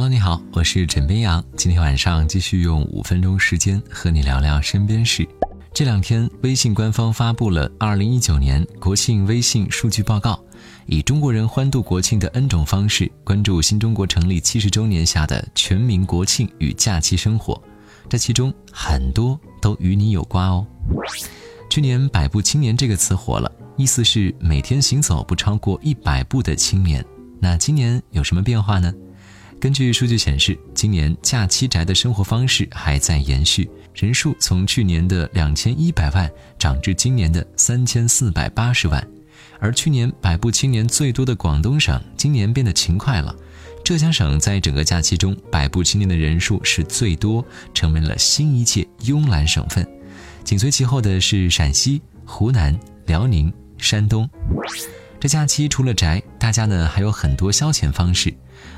Hello，你好，我是枕边羊。今天晚上继续用五分钟时间和你聊聊身边事。这两天，微信官方发布了二零一九年国庆微信数据报告，以中国人欢度国庆的 N 种方式，关注新中国成立七十周年下的全民国庆与假期生活。这其中很多都与你有关哦。去年“百步青年”这个词火了，意思是每天行走不超过一百步的青年。那今年有什么变化呢？根据数据显示，今年假期宅的生活方式还在延续，人数从去年的两千一百万涨至今年的三千四百八十万。而去年百步青年最多的广东省，今年变得勤快了。浙江省在整个假期中百步青年的人数是最多，成为了新一届慵懒省份。紧随其后的是陕西、湖南、辽宁、山东。这假期除了宅，大家呢还有很多消遣方式。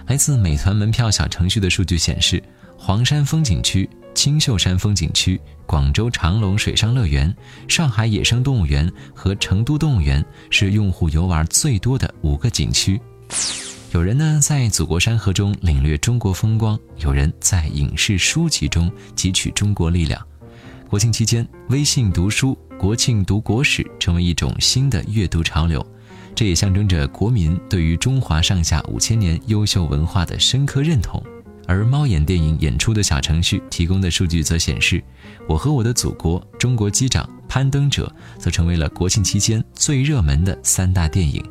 来自美团门票小程序的数据显示，黄山风景区、青秀山风景区、广州长隆水上乐园、上海野生动物园和成都动物园是用户游玩最多的五个景区。有人呢在祖国山河中领略中国风光，有人在影视书籍中汲取中国力量。国庆期间，微信读书、国庆读国史成为一种新的阅读潮流，这也象征着国民对于中华上下五千年优秀文化的深刻认同。而猫眼电影演出的小程序提供的数据则显示，《我和我的祖国》《中国机长》《攀登者》则成为了国庆期间最热门的三大电影。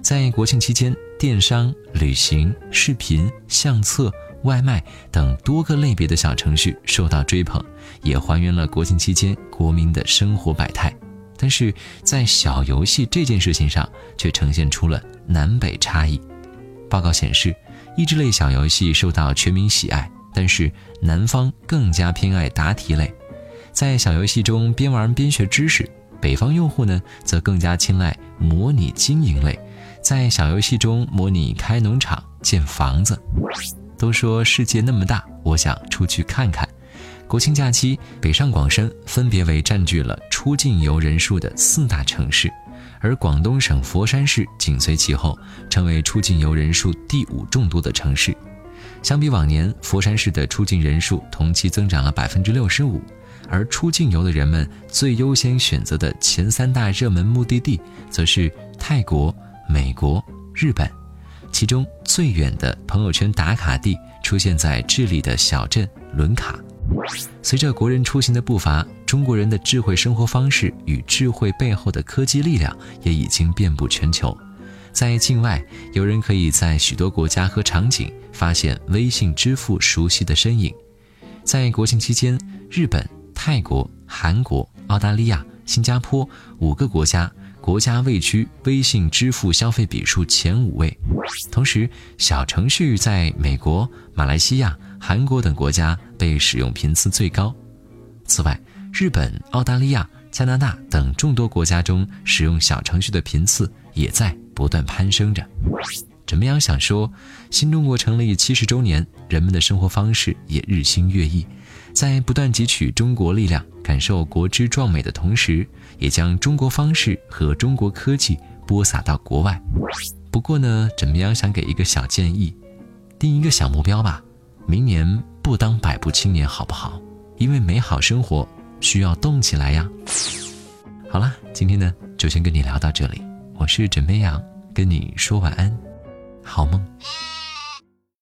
在国庆期间，电商、旅行、视频、相册。外卖等多个类别的小程序受到追捧，也还原了国庆期间国民的生活百态。但是在小游戏这件事情上，却呈现出了南北差异。报告显示，益智类小游戏受到全民喜爱，但是南方更加偏爱答题类。在小游戏中边玩边学知识，北方用户呢则更加青睐模拟经营类，在小游戏中模拟开农场、建房子。都说世界那么大，我想出去看看。国庆假期，北上广深分别为占据了出境游人数的四大城市，而广东省佛山市紧随其后，成为出境游人数第五众多的城市。相比往年，佛山市的出境人数同期增长了百分之六十五，而出境游的人们最优先选择的前三大热门目的地，则是泰国、美国、日本。其中最远的朋友圈打卡地出现在智利的小镇伦卡。随着国人出行的步伐，中国人的智慧生活方式与智慧背后的科技力量也已经遍布全球。在境外，有人可以在许多国家和场景发现微信支付熟悉的身影。在国庆期间，日本、泰国、韩国、澳大利亚、新加坡五个国家。国家位居微信支付消费笔数前五位，同时小程序在美国、马来西亚、韩国等国家被使用频次最高。此外，日本、澳大利亚、加拿大等众多国家中使用小程序的频次也在不断攀升着。怎么样？想说，新中国成立七十周年，人们的生活方式也日新月异。在不断汲取中国力量、感受国之壮美的同时，也将中国方式和中国科技播撒到国外。不过呢，怎么样想给一个小建议，定一个小目标吧。明年不当百步青年好不好？因为美好生活需要动起来呀。好啦，今天呢就先跟你聊到这里。我是枕边羊，跟你说晚安，好梦。